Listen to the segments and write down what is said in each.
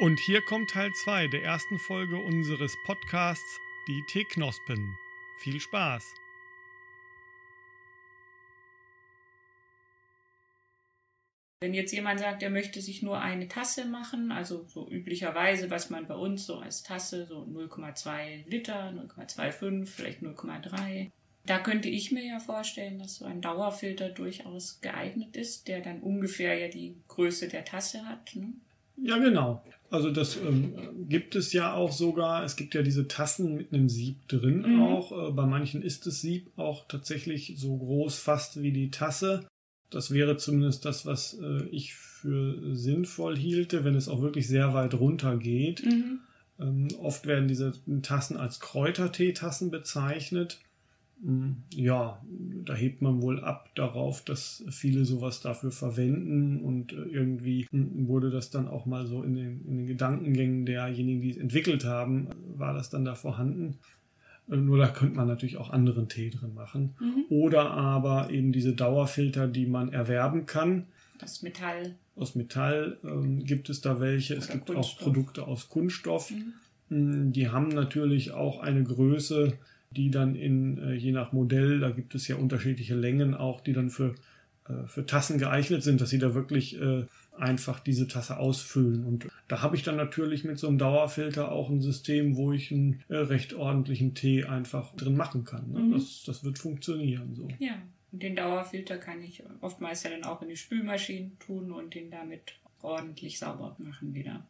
Und hier kommt Teil 2 der ersten Folge unseres Podcasts Die Teeknospen. Viel Spaß! Wenn jetzt jemand sagt, er möchte sich nur eine Tasse machen, also so üblicherweise, was man bei uns so als Tasse, so 0,2 Liter, 0,25, vielleicht 0,3. Da könnte ich mir ja vorstellen, dass so ein Dauerfilter durchaus geeignet ist, der dann ungefähr ja die Größe der Tasse hat. Ne? Ja, genau. Also das ähm, gibt es ja auch sogar. Es gibt ja diese Tassen mit einem Sieb drin mhm. auch. Äh, bei manchen ist das Sieb auch tatsächlich so groß fast wie die Tasse. Das wäre zumindest das, was äh, ich für sinnvoll hielte, wenn es auch wirklich sehr weit runter geht. Mhm. Ähm, oft werden diese Tassen als Kräuterteetassen bezeichnet. Ähm, ja, da hebt man wohl ab darauf, dass viele sowas dafür verwenden und äh, irgendwie hm, wurde das dann auch mal so in den, in den Gedankengängen derjenigen, die es entwickelt haben, war das dann da vorhanden. Nur da könnte man natürlich auch anderen Tee drin machen. Mhm. Oder aber eben diese Dauerfilter, die man erwerben kann. Aus Metall. Aus Metall ähm, gibt es da welche. Oder es gibt Kunststoff. auch Produkte aus Kunststoff. Mhm. Mm, die haben natürlich auch eine Größe, die dann in, äh, je nach Modell, da gibt es ja unterschiedliche Längen auch, die dann für, äh, für Tassen geeignet sind, dass sie da wirklich äh, einfach diese Tasse ausfüllen. Und da habe ich dann natürlich mit so einem Dauerfilter auch ein System, wo ich einen recht ordentlichen Tee einfach drin machen kann. Ne? Mhm. Das, das wird funktionieren so. Ja, und den Dauerfilter kann ich oftmals ja dann auch in die Spülmaschine tun und den damit ordentlich sauber machen wieder.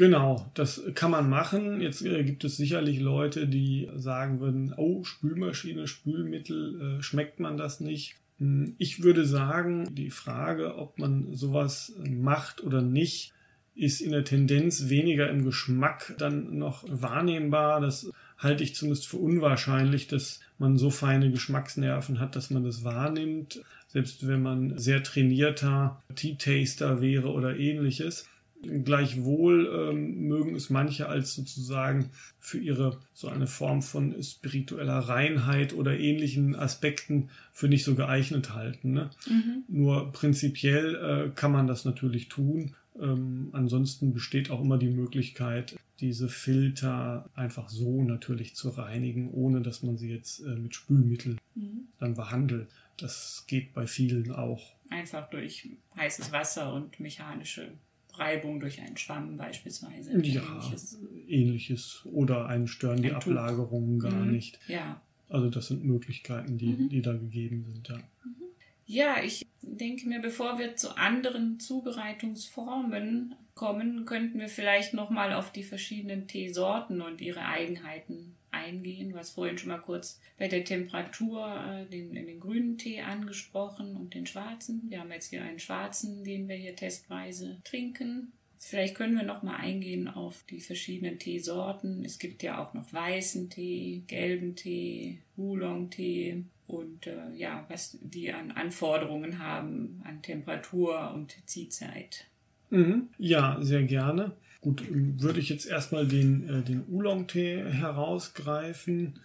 Genau, das kann man machen. Jetzt äh, gibt es sicherlich Leute, die sagen würden, oh, Spülmaschine, Spülmittel, äh, schmeckt man das nicht? Hm, ich würde sagen, die Frage, ob man sowas macht oder nicht, ist in der Tendenz weniger im Geschmack dann noch wahrnehmbar. Das halte ich zumindest für unwahrscheinlich, dass man so feine Geschmacksnerven hat, dass man das wahrnimmt, selbst wenn man sehr trainierter Tea-Taster wäre oder ähnliches. Gleichwohl ähm, mögen es manche als sozusagen für ihre so eine Form von spiritueller Reinheit oder ähnlichen Aspekten für nicht so geeignet halten. Ne? Mhm. Nur prinzipiell äh, kann man das natürlich tun. Ähm, ansonsten besteht auch immer die Möglichkeit, diese Filter einfach so natürlich zu reinigen, ohne dass man sie jetzt äh, mit Spülmittel mhm. dann behandelt. Das geht bei vielen auch. Einfach durch heißes Wasser und mechanische Reibung durch einen Schwamm beispielsweise. Ja, ähnliches. ähnliches. Oder einen stören die Ablagerungen gar mhm. nicht. Ja. Also das sind Möglichkeiten, die, mhm. die da gegeben sind, ja. Mhm. Ja, ich denke mir, bevor wir zu anderen Zubereitungsformen kommen, könnten wir vielleicht nochmal auf die verschiedenen Teesorten und ihre Eigenheiten eingehen. Du hast vorhin schon mal kurz bei der Temperatur äh, den, den grünen Tee angesprochen und den schwarzen. Wir haben jetzt hier einen schwarzen, den wir hier testweise trinken. Vielleicht können wir noch mal eingehen auf die verschiedenen Teesorten. Es gibt ja auch noch weißen Tee, gelben Tee, Oolong-Tee und äh, ja, was die an Anforderungen haben an Temperatur und Ziehzeit. Mhm. Ja, sehr gerne. Gut, würde ich jetzt erstmal den, äh, den Oolong-Tee herausgreifen,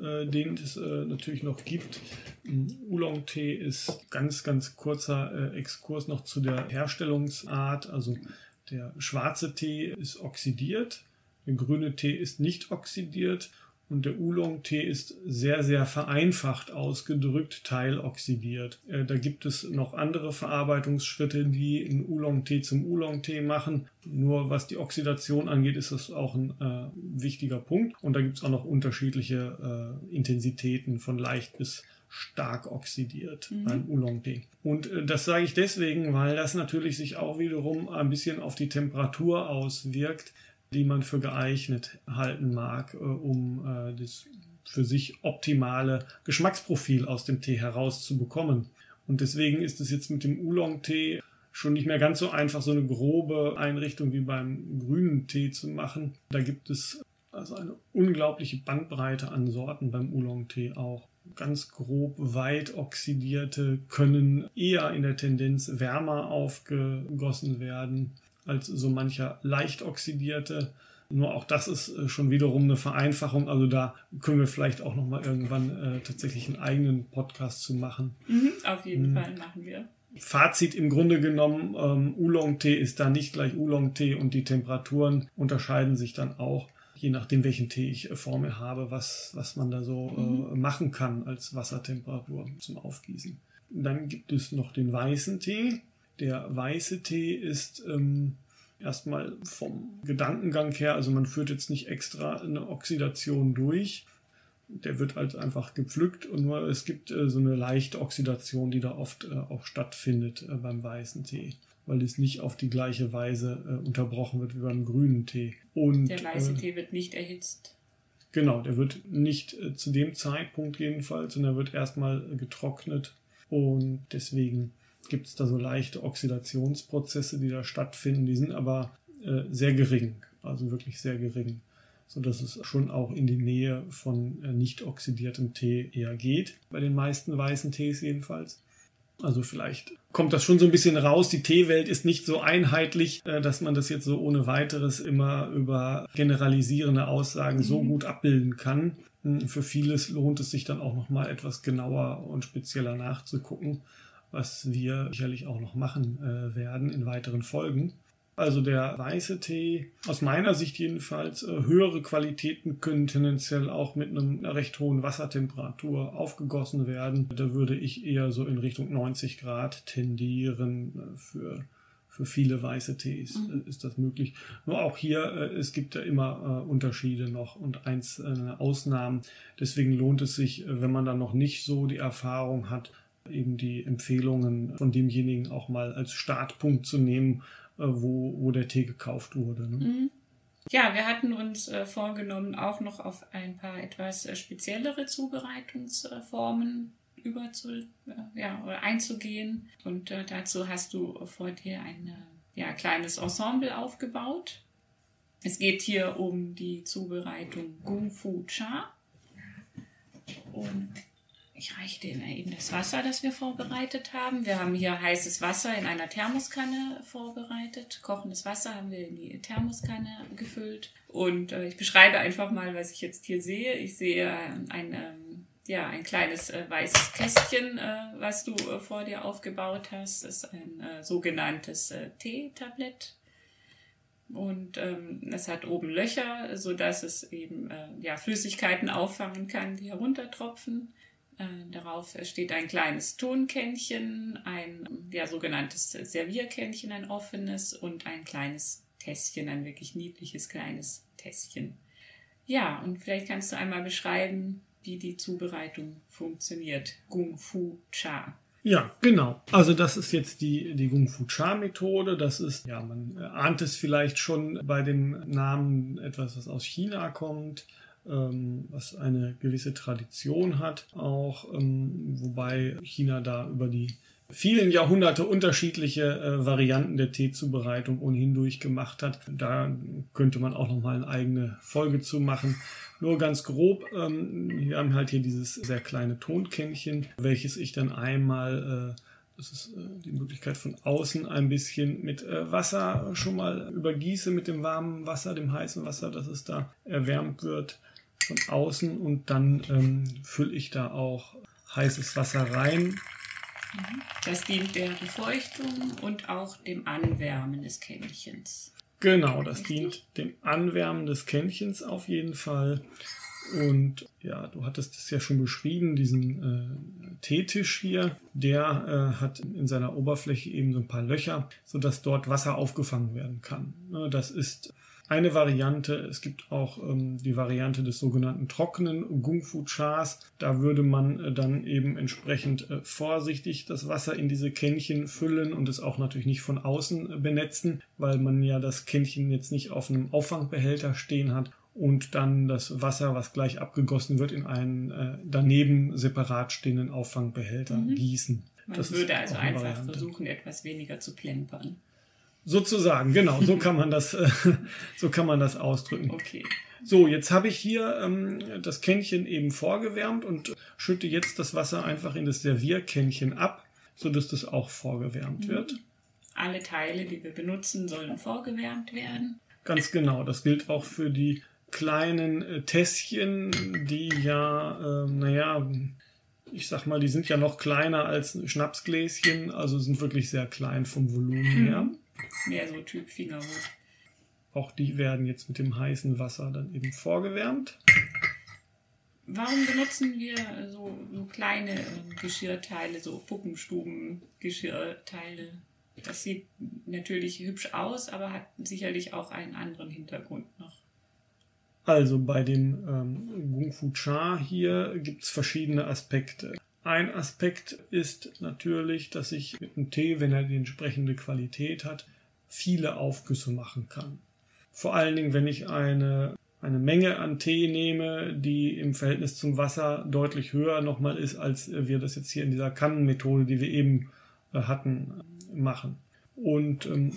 äh, den es äh, natürlich noch gibt. Oolong-Tee ist ganz, ganz kurzer äh, Exkurs noch zu der Herstellungsart. Also der schwarze Tee ist oxidiert, der grüne Tee ist nicht oxidiert und der Oolong-Tee ist sehr, sehr vereinfacht ausgedrückt, teiloxidiert. Äh, da gibt es noch andere Verarbeitungsschritte, die einen Oolong-Tee zum Oolong-Tee machen. Nur was die Oxidation angeht, ist das auch ein äh, wichtiger Punkt. Und da gibt es auch noch unterschiedliche äh, Intensitäten von leicht bis stark oxidiert mhm. beim Oolong-Tee. Und äh, das sage ich deswegen, weil das natürlich sich auch wiederum ein bisschen auf die Temperatur auswirkt die man für geeignet halten mag, äh, um äh, das für sich optimale Geschmacksprofil aus dem Tee herauszubekommen. Und deswegen ist es jetzt mit dem Oolong-Tee schon nicht mehr ganz so einfach, so eine grobe Einrichtung wie beim grünen Tee zu machen. Da gibt es also eine unglaubliche Bandbreite an Sorten beim Oolong-Tee auch. Ganz grob weit oxidierte können eher in der Tendenz wärmer aufgegossen werden als so mancher leicht oxidierte. Nur auch das ist äh, schon wiederum eine Vereinfachung. Also da können wir vielleicht auch noch mal irgendwann äh, tatsächlich einen eigenen Podcast zu machen. Mhm, auf jeden mhm. Fall machen wir. Fazit im Grunde genommen, ähm, Oolong-Tee ist da nicht gleich Oolong-Tee und die Temperaturen unterscheiden sich dann auch, je nachdem, welchen Tee ich äh, vor mir habe, was, was man da so äh, mhm. machen kann als Wassertemperatur zum Aufgießen. Dann gibt es noch den weißen Tee. Der weiße Tee ist ähm, erstmal vom Gedankengang her, also man führt jetzt nicht extra eine Oxidation durch. Der wird halt einfach gepflückt und nur es gibt äh, so eine leichte Oxidation, die da oft äh, auch stattfindet äh, beim weißen Tee, weil es nicht auf die gleiche Weise äh, unterbrochen wird wie beim grünen Tee. Und, der weiße äh, Tee wird nicht erhitzt. Genau, der wird nicht äh, zu dem Zeitpunkt jedenfalls, sondern wird erstmal getrocknet und deswegen gibt es da so leichte Oxidationsprozesse, die da stattfinden. Die sind aber äh, sehr gering, also wirklich sehr gering, sodass es schon auch in die Nähe von äh, nicht oxidiertem Tee eher geht, bei den meisten weißen Tees jedenfalls. Also vielleicht kommt das schon so ein bisschen raus. Die Teewelt ist nicht so einheitlich, äh, dass man das jetzt so ohne weiteres immer über generalisierende Aussagen so mhm. gut abbilden kann. Hm, für vieles lohnt es sich dann auch noch mal etwas genauer und spezieller nachzugucken was wir sicherlich auch noch machen äh, werden in weiteren Folgen. Also der weiße Tee, aus meiner Sicht jedenfalls, äh, höhere Qualitäten können tendenziell auch mit einer recht hohen Wassertemperatur aufgegossen werden. Da würde ich eher so in Richtung 90 Grad tendieren äh, für für viele weiße Tees mhm. Äh, ist das möglich. Nur auch hier, es gibt ja immer Unterschiede noch und einzelne Ausnahmen. Deswegen lohnt es sich, wenn man dann noch nicht so die Erfahrung hat, eben die Empfehlungen von demjenigen auch mal als Startpunkt zu nehmen, äh, wo, wo der Tee gekauft wurde. Ne? Mhm. Ja, wir hatten uns äh, vorgenommen, auch noch auf ein paar etwas äh, speziellere Zubereitungsformen überzu, äh, ja, einzugehen. Und äh, dazu hast du vor dir ein ja, kleines Ensemble aufgebaut. Es geht hier um die Zubereitung Gung Fu Cha. Und ich reiche dir eben das Wasser, das wir vorbereitet haben. Wir haben hier heißes Wasser in einer Thermoskanne vorbereitet. Kochendes Wasser haben wir in die Thermoskanne gefüllt. Und äh, ich beschreibe einfach mal, was ich jetzt hier sehe. Ich sehe ein, ähm, ja, ein kleines äh, weißes Kästchen, äh, was du äh, vor dir aufgebaut hast. Das ist ein äh, sogenanntes äh, Teetablett. Und ähm, es hat oben Löcher, so dass es eben ja, Flüssigkeiten auffangen kann, die heruntertropfen. Äh, darauf steht ein kleines Tonkännchen, ein ja, sogenanntes Servierkännchen, ein offenes und ein kleines Tässchen, ein wirklich niedliches kleines Tässchen. Ja, und vielleicht kannst du einmal beschreiben, wie die Zubereitung funktioniert. Gung Fu Cha. Ja, genau. Also das ist jetzt die, die Gung Fu Cha Methode. Das ist, ja, man ahnt es vielleicht schon bei dem Namen etwas, was aus China kommt. Ähm, was eine gewisse Tradition hat, auch ähm, wobei China da über die vielen Jahrhunderte unterschiedliche äh, Varianten der Teezubereitung ohnehin durchgemacht hat. Da könnte man auch noch mal eine eigene Folge zu machen. Nur ganz grob, ähm, wir haben halt hier dieses sehr kleine Tonkännchen, welches ich dann einmal äh, das ist äh, die Möglichkeit von außen ein bisschen mit Wasser schon mal übergieße, mit dem warmen Wasser, dem heißen Wasser, dass es da erwärmt wird von außen und dann ähm, fülle ich da auch heißes Wasser rein. Mhm. Das dient der Befeuchtung und auch dem Anwärmen des Kännchens. Genau, das Richtig? dient dem Anwärmen des Kännchens auf jeden Fall. Und ja, du hattest es ja schon beschrieben, diesen äh, Teetisch hier, der äh, hat in seiner Oberfläche eben so ein paar Löcher, sodass dort Wasser aufgefangen werden kann. Ne, das ist eine Variante. Es gibt auch ähm, die Variante des sogenannten trockenen Gung-Fu Chas. Da würde man äh, dann eben entsprechend äh, vorsichtig das Wasser in diese Kännchen füllen und es auch natürlich nicht von außen äh, benetzen, weil man ja das Kännchen jetzt nicht auf einem Auffangbehälter stehen hat und dann das Wasser, was gleich abgegossen wird, in einen äh, daneben separat stehenden Auffangbehälter mhm. gießen. Man das würde also einfach Variante. versuchen, etwas weniger zu plempern. Sozusagen, genau, so kann man das, äh, so kann man das ausdrücken. Okay. So, jetzt habe ich hier ähm, das Kännchen eben vorgewärmt und schütte jetzt das Wasser einfach in das Servierkännchen ab, sodass das auch vorgewärmt mhm. wird. Alle Teile, die wir benutzen, sollen vorgewärmt werden. Ganz genau, das gilt auch für die kleinen äh, Tässchen, die ja, äh, naja, ich sag mal, die sind ja noch kleiner als Schnapsgläschen, also sind wirklich sehr klein vom Volumen Mhm. Mehr so Typ Fingerhut. Auch die werden jetzt mit dem heißen Wasser dann eben vorgewärmt. Warum benutzen wir so, so kleine ähm, Geschirrteile, so Puppenstuben-Geschirrteile? Das sieht natürlich hübsch aus, aber hat sicherlich auch einen anderen Hintergrund noch. Also bei dem ähm, Gung Fu Cha hier gibt es verschiedene Aspekte. Ein Aspekt ist natürlich, dass ich mit einem Tee, wenn er die entsprechende Qualität hat, viele Aufgüsse machen kann. Vor allen Dingen, wenn ich eine, eine Menge an Tee nehme, die im Verhältnis zum Wasser deutlich höher nochmal ist, als wir das jetzt hier in dieser Kannenmethode, die wir eben äh, hatten, machen. Und ähm,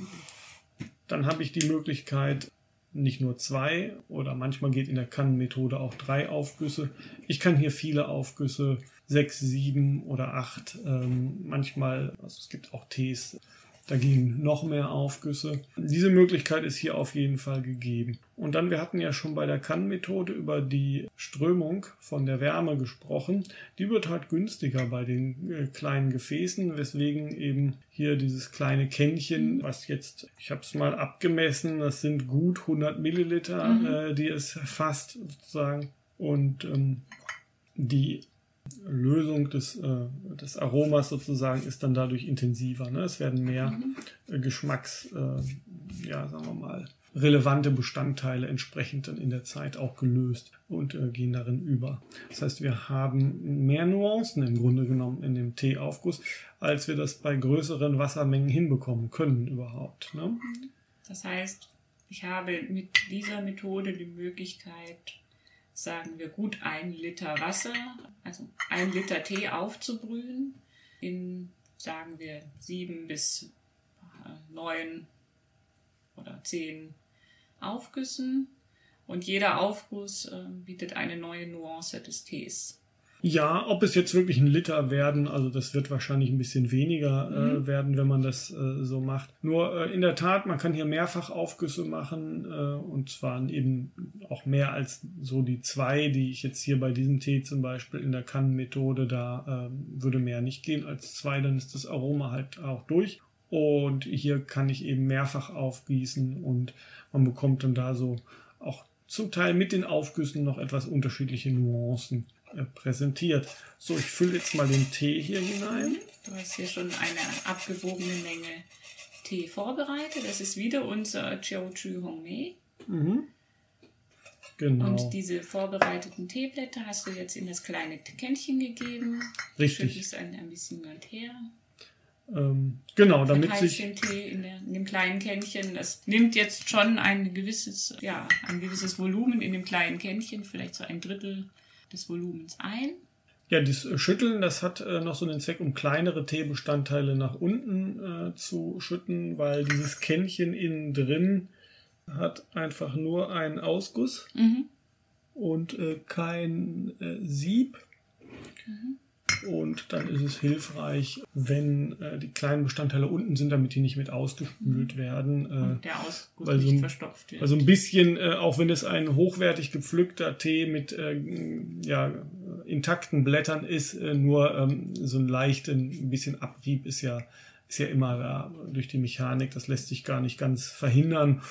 dann habe ich die Möglichkeit, nicht nur zwei oder manchmal geht in der Kannenmethode auch drei Aufgüsse. Ich kann hier viele Aufgüsse, sechs, sieben oder acht. Ähm, manchmal, also es gibt auch Tees, da gehen noch mehr Aufgüsse. Diese Möglichkeit ist hier auf jeden Fall gegeben. Und dann, wir hatten ja schon bei der Kannenmethode über die Strömung von der Wärme gesprochen. Die wird halt günstiger bei den äh, kleinen Gefäßen, weswegen eben hier dieses kleine Kännchen, was jetzt, ich habe es mal abgemessen, das sind gut 100 Milliliter, Mhm. äh, die es fasst sozusagen. Und ähm, die Lösung des, äh, des Aromas sozusagen ist dann dadurch intensiver. Ne? Es werden mehr Mhm. äh, Geschmacks, äh, ja, sagen wir mal, relevante Bestandteile entsprechend dann in der Zeit auch gelöst und äh, gehen darin über. Das heißt, wir haben mehr Nuancen im Grunde genommen in dem Teeaufguss, als wir das bei größeren Wassermengen hinbekommen können überhaupt. Ne? Das heißt, ich habe mit dieser Methode die Möglichkeit, sagen wir gut ein Liter Wasser, also ein Liter Tee aufzubrühen in, sagen wir, sieben bis äh, neun oder zehn Aufgüssen. Und jeder Aufguss äh, bietet eine neue Nuance des Tees. Ja, ob es jetzt wirklich ein Liter werden, also das wird wahrscheinlich ein bisschen weniger äh, Mhm. werden, wenn man das äh, so macht. Nur äh, in der Tat, man kann hier mehrfach Aufgüsse machen äh, und zwar eben auch mehr als so die zwei, die ich jetzt hier bei diesem Tee zum Beispiel in der Kannenmethode, da äh, würde mehr nicht gehen als zwei, dann ist das Aroma halt auch durch. Und hier kann ich eben mehrfach aufgießen und man bekommt dann da so auch zum Teil mit den Aufgüssen noch etwas unterschiedliche Nuancen äh, präsentiert. So, ich fülle jetzt mal den Tee hier hinein. Du hast hier schon eine abgewogene Menge Tee vorbereitet. Das ist wieder unser Chiaochu Hongmei. Mhm. Genau. Und diese vorbereiteten Teeblätter hast du jetzt in das kleine Kännchen gegeben. Richtig. Schüttest ein, ein bisschen Gold her. Ähm, genau, damit Verteilst sich. den Tee in, der, in dem kleinen Kännchen. Das nimmt jetzt schon ein gewisses, ja, ein gewisses Volumen in dem kleinen Kännchen, vielleicht so ein Drittel des Volumens ein. Ja, das Schütteln, das hat äh, noch so den Zweck, um kleinere Teebestandteile nach unten äh, zu schütten, weil dieses Kännchen innen drin hat einfach nur einen Ausguss Mhm. und äh, kein äh, Sieb. Und dann ist es hilfreich, wenn äh, die kleinen Bestandteile unten sind, damit die nicht mit ausgespült werden. Äh, Und der Ausguss weil so nicht verstopft wird. Also ein bisschen, äh, auch wenn es ein hochwertig gepflückter Tee mit äh, ja, intakten Blättern ist, äh, nur ähm, so ein leichten, ein bisschen Abrieb ist ja, ist ja immer da durch die Mechanik. Das lässt sich gar nicht ganz verhindern.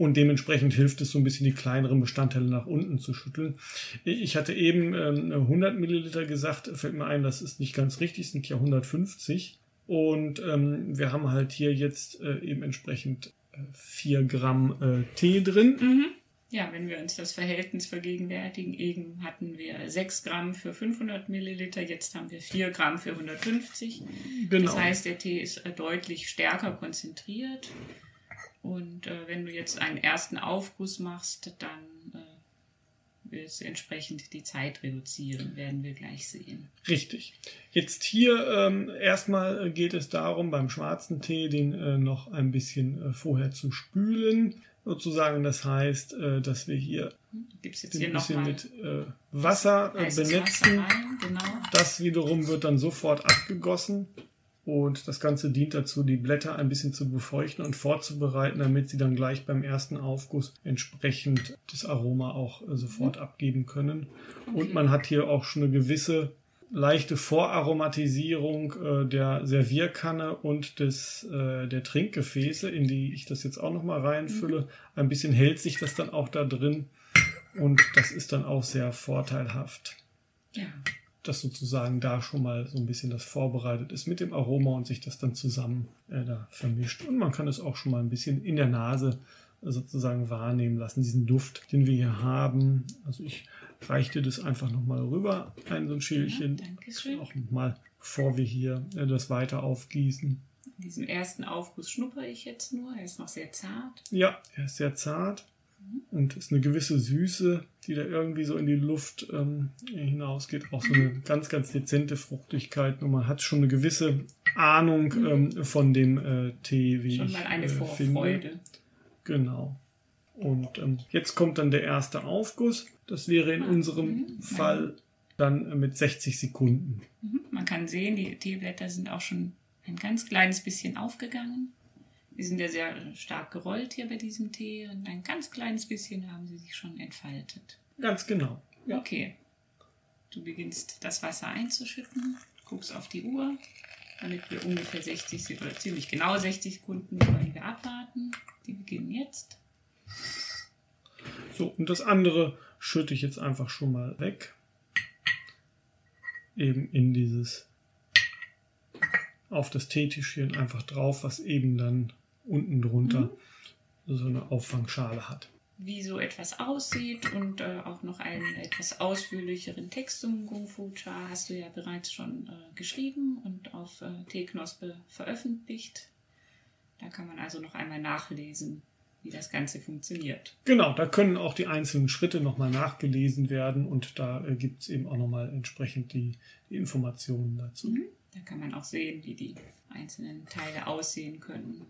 Und dementsprechend hilft es so ein bisschen, die kleineren Bestandteile nach unten zu schütteln. Ich hatte eben ähm, 100 Milliliter gesagt, fällt mir ein, das ist nicht ganz richtig, es sind ja 150. Und ähm, wir haben halt hier jetzt äh, eben entsprechend 4 Gramm äh, Tee drin. Mhm. Ja, wenn wir uns das Verhältnis vergegenwärtigen, eben hatten wir 6 Gramm für 500 Milliliter, jetzt haben wir 4 Gramm für 150. Genau. Das heißt, der Tee ist äh, deutlich stärker konzentriert. Und äh, wenn du jetzt einen ersten Aufguss machst, dann äh, wird es entsprechend die Zeit reduzieren, werden wir gleich sehen. Richtig. Jetzt hier ähm, erstmal äh, geht es darum, beim schwarzen Tee den äh, noch ein bisschen äh, vorher zu spülen. Sozusagen, das heißt, äh, dass wir hier Gibt es jetzt den hier ein bisschen mit Wasser benetzen. Wasser rein? Genau. Das wiederum wird dann sofort abgegossen und das Ganze dient dazu, die Blätter ein bisschen zu befeuchten und vorzubereiten, damit sie dann gleich beim ersten Aufguss entsprechend das Aroma auch äh, sofort abgeben können. Und man hat hier auch schon eine gewisse leichte Voraromatisierung äh, der Servierkanne und des, äh, der Trinkgefäße, in die ich das jetzt auch nochmal reinfülle. Mhm. Ein bisschen hält sich das dann auch da drin und das ist dann auch sehr vorteilhaft. Ja. Dass sozusagen da schon mal so ein bisschen das vorbereitet ist mit dem Aroma und sich das dann zusammen äh, da vermischt. Und man kann es auch schon mal ein bisschen in der Nase sozusagen wahrnehmen lassen, diesen Duft, den wir hier haben. Also ich reiche dir das einfach nochmal rüber, ein so ein Schälchen. Ja, Dankeschön. Auch nochmal, bevor wir hier äh, das weiter aufgießen. In diesem ersten Aufguss schnuppere ich jetzt nur. Er ist noch sehr zart. Ja, er ist sehr zart. Mhm. Und ist eine gewisse Süße, die da irgendwie so in die Luft ähm, hinausgeht. Auch so eine ganz, ganz dezente Fruchtigkeit. Und man hat schon eine gewisse Ahnung mhm. ähm, von dem äh, Tee, wie schon ich mal eine äh, Vorfreude. Finde. Genau. Und ähm, jetzt kommt dann der erste Aufguss. Das wäre in ah, unserem mhm. Fall dann äh, mit 60 Sekunden. Mhm. Man kann sehen, die Teeblätter sind auch schon ein ganz kleines bisschen aufgegangen. Die sind ja sehr stark gerollt hier bei diesem Tee und ein ganz kleines bisschen haben sie sich schon entfaltet. Ganz genau. Ja. Okay. Du beginnst das Wasser einzuschütten, guckst auf die Uhr, damit wir ungefähr 60 oder ziemlich genau 60 Sekunden wollen wir abwarten. Die beginnen jetzt. So, und das andere schütte ich jetzt einfach schon mal weg. Eben in dieses, auf das Teetischchen einfach drauf, was eben dann unten drunter mhm. so eine Auffangschale hat. Wie so etwas aussieht und äh, auch noch einen etwas ausführlicheren Text zum Kung Fu Cha hast du ja bereits schon äh, geschrieben und auf äh, Teeknospe veröffentlicht. Da kann man also noch einmal nachlesen, wie das Ganze funktioniert. Genau, da können auch die einzelnen Schritte nochmal nachgelesen werden und da äh, gibt es eben auch nochmal entsprechend die, die Informationen dazu. Mhm. Da kann man auch sehen, wie die einzelnen Teile aussehen können.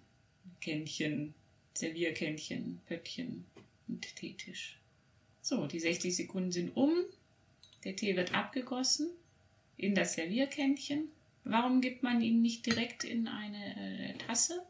Kännchen, Servierkännchen, Pöttchen und Teetisch. So, die 60 Sekunden sind um. Der Tee wird abgegossen in das Servierkännchen. Warum gibt man ihn nicht direkt in eine äh, Tasse?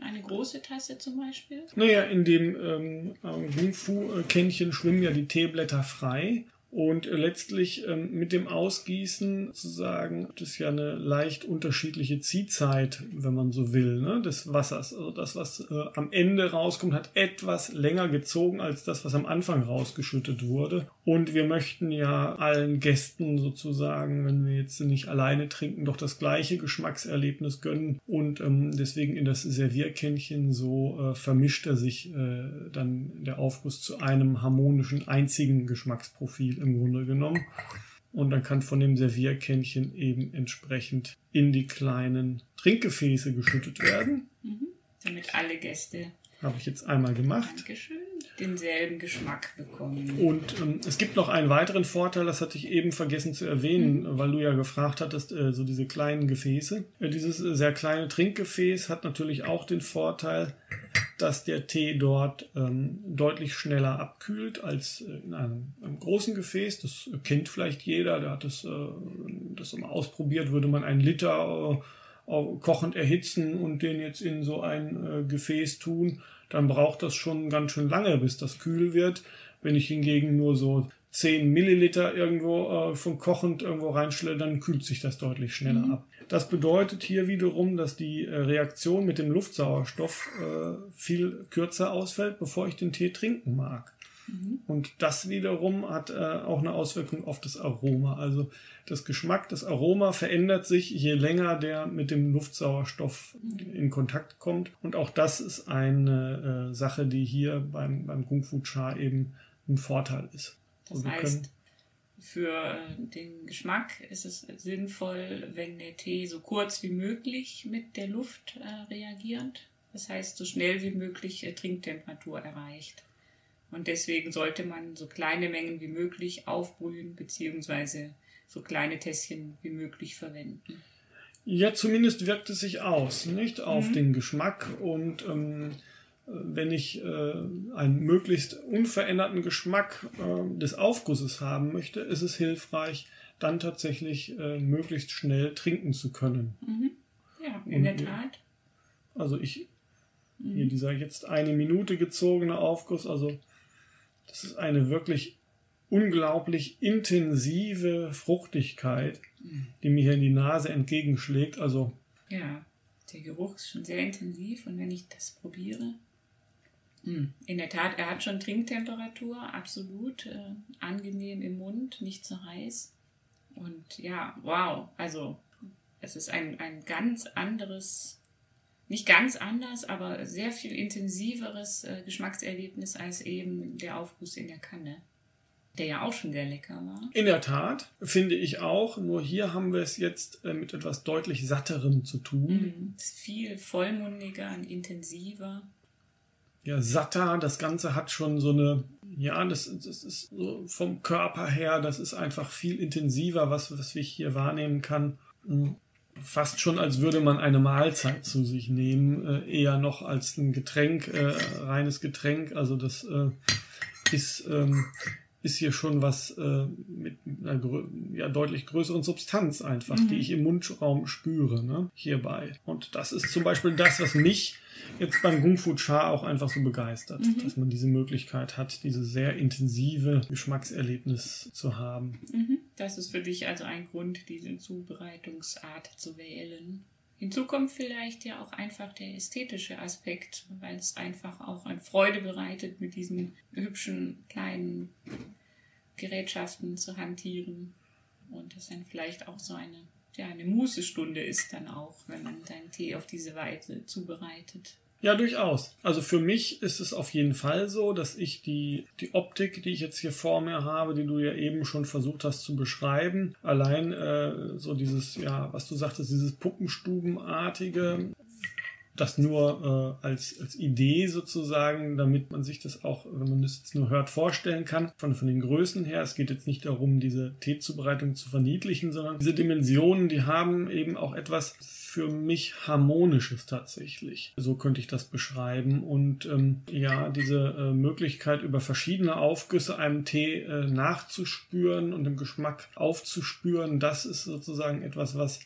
Eine große Tasse zum Beispiel? Naja, in dem ähm, Wing-Fu-Kännchen schwimmen ja die Teeblätter frei und letztlich ähm, mit dem Ausgießen sozusagen gibt es ja eine leicht unterschiedliche Ziehzeit, wenn man so will, ne, des Wassers. Also das, was äh, am Ende rauskommt, hat etwas länger gezogen als das, was am Anfang rausgeschüttet wurde. Und wir möchten ja allen Gästen sozusagen, wenn wir jetzt nicht alleine trinken, doch das gleiche Geschmackserlebnis gönnen. Und ähm, deswegen in das Servierkännchen so äh, vermischt er sich äh, dann der Aufguss zu einem harmonischen einzigen Geschmacksprofil im Grunde genommen. Und dann kann von dem Servierkännchen eben entsprechend in die kleinen Trinkgefäße geschüttet werden. Mhm. Damit alle Gäste. Habe ich jetzt einmal gemacht. Dankeschön. Denselben Geschmack bekommen. Und ähm, es gibt noch einen weiteren Vorteil, das hatte ich eben vergessen zu erwähnen, mhm. weil du ja gefragt hattest, äh, so diese kleinen Gefäße. Äh, dieses äh, sehr kleine Trinkgefäß hat natürlich auch den Vorteil, dass der Tee dort ähm, deutlich schneller abkühlt als in einem, einem, großen Gefäß. Das kennt vielleicht jeder, der hat das, äh, das mal ausprobiert, würde man einen Liter äh, kochend erhitzen und den jetzt in so ein äh, Gefäß tun, dann braucht das schon ganz schön lange, bis das kühl wird. Wenn ich hingegen nur so 10 Milliliter irgendwo äh, von kochend irgendwo reinstelle, dann kühlt sich das deutlich schneller mhm. ab. Das bedeutet hier wiederum, dass die äh, Reaktion mit dem Luftsauerstoff äh, viel kürzer ausfällt, bevor ich den Tee trinken mag. Mhm. Und das wiederum hat äh, auch eine Auswirkung auf das Aroma. Also das Geschmack, das Aroma verändert sich, je länger der mit dem Luftsauerstoff mhm. in Kontakt kommt. Und auch das ist eine äh, Sache, die hier beim, beim Kung Fu Cha eben ein Vorteil ist. Das also heißt, für äh, den Geschmack ist es sinnvoll, wenn der Tee so kurz wie möglich mit der Luft äh, reagiert. Das heißt, so schnell wie möglich äh, Trinktemperatur erreicht. Und deswegen sollte man so kleine Mengen wie möglich aufbrühen, beziehungsweise so kleine Tässchen wie möglich verwenden. Ja, zumindest wirkt es sich aus, nicht? Auf mhm. den Geschmack und ähm, wenn ich äh, einen möglichst unveränderten Geschmack äh, des Aufgusses haben möchte, ist es hilfreich, dann tatsächlich äh, möglichst schnell trinken zu können. Mhm. Ja, in Und, der Tat. Also ich, mhm. hier dieser jetzt eine Minute gezogene Aufguss, also das ist eine wirklich unglaublich intensive Fruchtigkeit, die mir hier in die Nase entgegenschlägt. Also Ja, der Geruch ist schon sehr intensiv und wenn ich das probiere. Mm, In der Tat, er hat schon Trinktemperatur, absolut äh, angenehm im Mund, nicht zu heiß. Und ja, wow, also es ist ein, ein ganz anderes, nicht ganz anders, aber sehr viel intensiveres äh, Geschmackserlebnis als eben der Aufguss in der Kanne, der ja auch schon sehr lecker war. in der Tat finde ich auch, nur hier haben wir es jetzt äh, mit etwas deutlich satterem zu tun. Mm, viel vollmundiger und intensiver. Ja, satter, das Ganze hat schon so eine, ja, das, das ist so vom Körper her, das ist einfach viel intensiver, was, was ich hier wahrnehmen kann. Fast schon, als würde man eine Mahlzeit zu sich nehmen, äh, eher noch als ein Getränk, äh, reines Getränk. Also das äh, ist, ähm, ist hier schon was äh, mit einer ja, deutlich größeren Substanz einfach, Mhm. die ich im Mundraum spüre, ne, hierbei. Und das ist zum Beispiel das, was mich jetzt beim Kung Fu Cha auch einfach so begeistert, Mhm. dass man diese Möglichkeit hat, diese sehr intensive Geschmackserlebnis zu haben. Mhm. Das ist für dich also ein Grund, diese Zubereitungsart zu wählen. Hinzu kommt vielleicht ja auch einfach der ästhetische Aspekt, weil es einfach auch eine Freude bereitet, mit diesen hübschen kleinen Gerätschaften zu hantieren. Und es dann vielleicht auch so eine, ja, eine Mußestunde ist dann auch, wenn man seinen Tee auf diese Weise zubereitet. Ja, durchaus. Also für mich ist es auf jeden Fall so, dass ich die, die Optik, die ich jetzt hier vor mir habe, die du ja eben schon versucht hast zu beschreiben, allein äh, so dieses, ja, was du sagtest, dieses Puppenstubenartige, das nur äh, als, als Idee sozusagen, damit man sich das auch, wenn man das jetzt nur hört, vorstellen kann, von, von den Größen her. Es geht jetzt nicht darum, diese Teezubereitung zu verniedlichen, sondern diese Dimensionen, die haben eben auch etwas für mich Harmonisches tatsächlich. So könnte ich das beschreiben. Und ähm, ja, diese äh, Möglichkeit, über verschiedene Aufgüsse einem Tee äh, nachzuspüren und den Geschmack aufzuspüren, das ist sozusagen etwas, was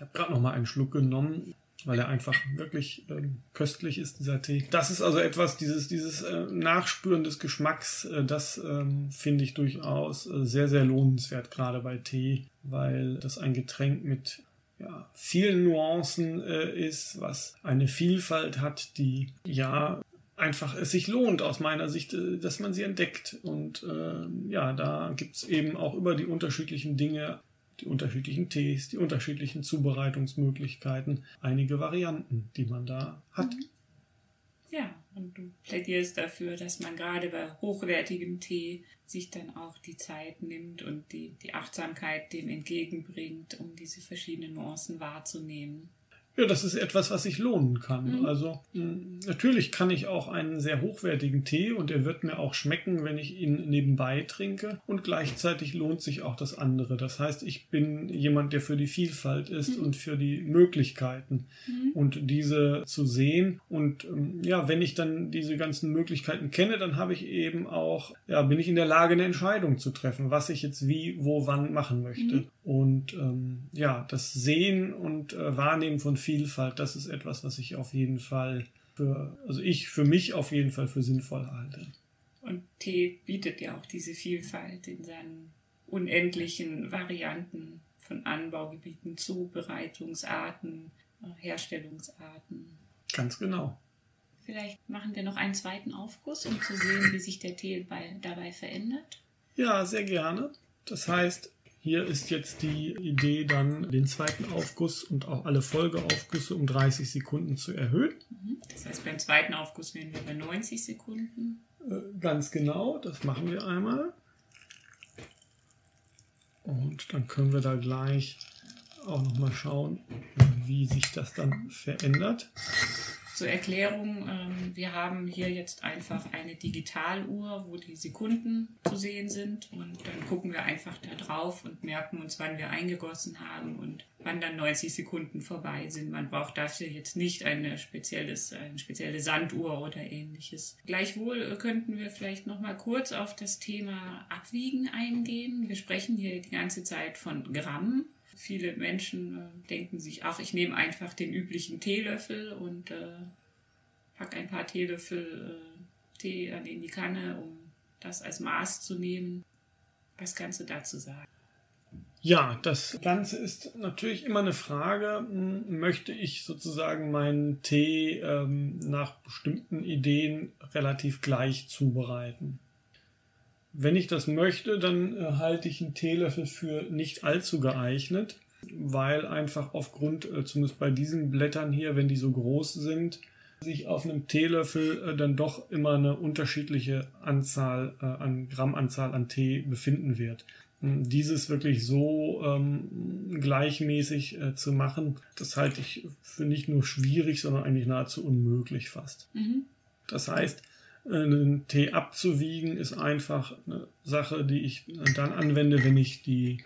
ich habe gerade noch mal einen Schluck genommen, weil er einfach wirklich ähm, köstlich ist, dieser Tee. Das ist also etwas, dieses, dieses äh, Nachspüren des Geschmacks, äh, das ähm, finde ich durchaus äh, sehr, sehr lohnenswert, gerade bei Tee, weil das ein Getränk mit ja, vielen Nuancen äh, ist, was eine Vielfalt hat, die ja einfach es sich lohnt aus meiner Sicht, äh, dass man sie entdeckt. Und äh, ja, da gibt es eben auch über die unterschiedlichen Dinge die unterschiedlichen Tees, die unterschiedlichen Zubereitungsmöglichkeiten, einige Varianten, die man da hat. Ja, und du plädierst dafür, dass man gerade bei hochwertigem Tee sich dann auch die Zeit nimmt und die, die Achtsamkeit dem entgegenbringt, um diese verschiedenen Nuancen wahrzunehmen. Ja, das ist etwas, was sich lohnen kann. Mhm. Also natürlich kann ich auch einen sehr hochwertigen Tee und er wird mir auch schmecken, wenn ich ihn nebenbei trinke. Und gleichzeitig lohnt sich auch das andere. Das heißt, ich bin jemand, der für die Vielfalt ist Mhm. und für die Möglichkeiten Mhm. und diese zu sehen. Und ähm, ja, wenn ich dann diese ganzen Möglichkeiten kenne, dann habe ich eben auch, ja, bin ich in der Lage, eine Entscheidung zu treffen, was ich jetzt wie, wo, wann machen möchte. Und ähm, ja, das Sehen und äh, Wahrnehmen von Vielfalt, das ist etwas, was ich auf jeden Fall für, also ich für mich auf jeden Fall für sinnvoll halte. Und Tee bietet ja auch diese Vielfalt in seinen unendlichen Varianten von Anbaugebieten, Zubereitungsarten, Herstellungsarten. Ganz genau. Vielleicht machen wir noch einen zweiten Aufguss, um zu sehen, wie sich der Tee bei, dabei verändert. Ja, sehr gerne. Das heißt, hier ist jetzt die Idee, dann den zweiten Aufguss und auch alle Folgeaufgüsse um 30 Sekunden zu erhöhen. Mhm. Das heißt, beim zweiten Aufguss wären wir bei 90 Sekunden. Äh, Ganz genau, das machen wir einmal. Und dann können wir da gleich auch nochmal schauen, wie sich das dann verändert. Zur Erklärung, ähm, wir haben hier jetzt einfach eine Digitaluhr, wo die Sekunden zu sehen sind und dann gucken wir einfach da drauf und merken uns, wann wir eingegossen haben und wann dann 90 Sekunden vorbei sind. Man braucht dafür jetzt nicht eine, spezielles, eine spezielle Sanduhr oder ähnliches. Gleichwohl könnten wir vielleicht noch mal kurz auf das Thema Abwiegen eingehen. Wir sprechen hier die ganze Zeit von Gramm. Viele Menschen äh, denken sich, ach, ich nehme einfach den üblichen Teelöffel und äh, pack ein paar Teelöffel äh, Tee in die Kanne, um das als Maß zu nehmen. Was kannst du dazu sagen? Ja, das Ganze ist natürlich immer eine Frage, möchte ich sozusagen meinen Tee ähm, nach bestimmten Ideen relativ gleich zubereiten. Wenn ich das möchte, dann äh, halte ich einen Teelöffel für nicht allzu geeignet, weil einfach aufgrund, äh, zumindest bei diesen Blättern hier, wenn die so groß sind, sich auf einem Teelöffel äh, dann doch immer eine unterschiedliche Anzahl äh, an Grammanzahl an Tee befinden wird. Hm, dieses wirklich so ähm, gleichmäßig äh, zu machen, das halte ich für nicht nur schwierig, sondern eigentlich nahezu unmöglich fast. Mhm. Das heißt, einen Tee abzuwiegen ist einfach eine Sache, die ich dann anwende, wenn ich die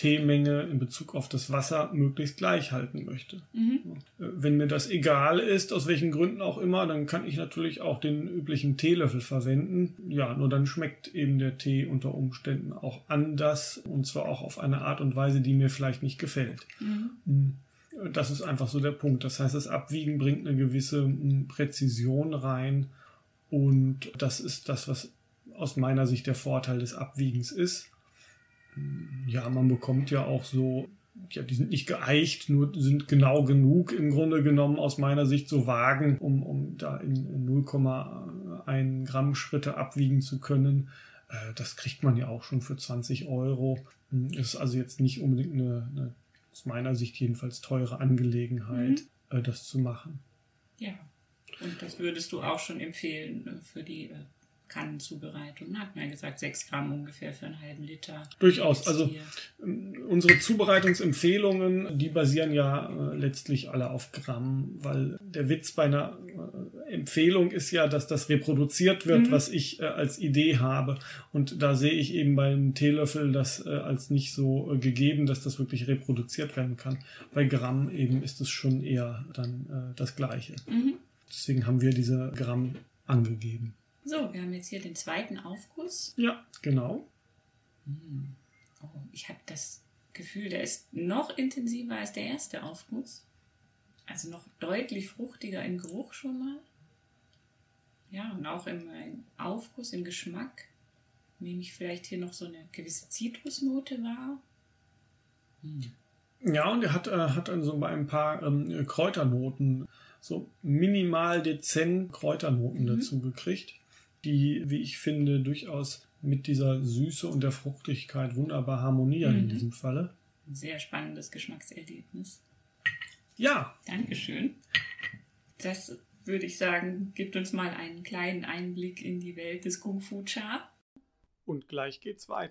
Teemenge in Bezug auf das Wasser möglichst gleich halten möchte. Mhm. Wenn mir das egal ist, aus welchen Gründen auch immer, dann kann ich natürlich auch den üblichen Teelöffel verwenden. Ja, nur dann schmeckt eben der Tee unter Umständen auch anders und zwar auch auf eine Art und Weise, die mir vielleicht nicht gefällt. Mhm. mhm. Das ist einfach so der Punkt. Das heißt, das Abwiegen bringt eine gewisse hm, Präzision rein und das ist das, was aus meiner Sicht der Vorteil des Abwiegens ist. Ja, man bekommt ja auch so, ja, die sind nicht geeicht, nur sind genau genug im Grunde genommen aus meiner Sicht so Wagen, um, um da in 0,1 Gramm Schritte abwiegen zu können. Äh, das kriegt man ja auch schon für 20 Euro. Ist also jetzt nicht unbedingt eine, eine aus meiner Sicht jedenfalls teure Angelegenheit, mhm. Äh, das zu machen. Ja, und das würdest du auch schon empfehlen äh, für die äh, Kannenzubereitung. Hat man ja gesagt, 6 Gramm ungefähr für einen halben Liter. Durchaus. Also ähm, unsere Zubereitungsempfehlungen, die basieren ja äh, letztlich alle auf Gramm, weil der Witz bei einer äh, Empfehlung ist ja, dass das reproduziert wird, mhm. was ich äh, als Idee habe. Und da sehe ich eben beim Teelöffel das als nicht so gegeben, dass das wirklich reproduziert werden kann. Bei Gramm eben ist es schon eher dann das Gleiche. Mhm. Deswegen haben wir diese Gramm angegeben. So, wir haben jetzt hier den zweiten Aufguss. Ja, genau. Hm. Oh, ich habe das Gefühl, der ist noch intensiver als der erste Aufguss. Also noch deutlich fruchtiger im Geruch schon mal. Ja, und auch im, im Aufguss, im Geschmack nehme ich vielleicht hier noch so eine gewisse Zitrusnote wahr. Hm. Ja, und er hat, äh, hat also ein paar ähm, Kräuternoten so minimal dezent Kräuternoten mhm. dazu gekriegt, die, wie ich finde, durchaus mit dieser Süße und der Fruchtigkeit wunderbar harmonieren mhm. in diesem Falle. Ein sehr spannendes Geschmackserlebnis. Ja. Dankeschön. Das würde ich sagen, gibt uns mal einen kleinen Einblick in die Welt des Kung Fu Cha. Und gleich geht's weiter.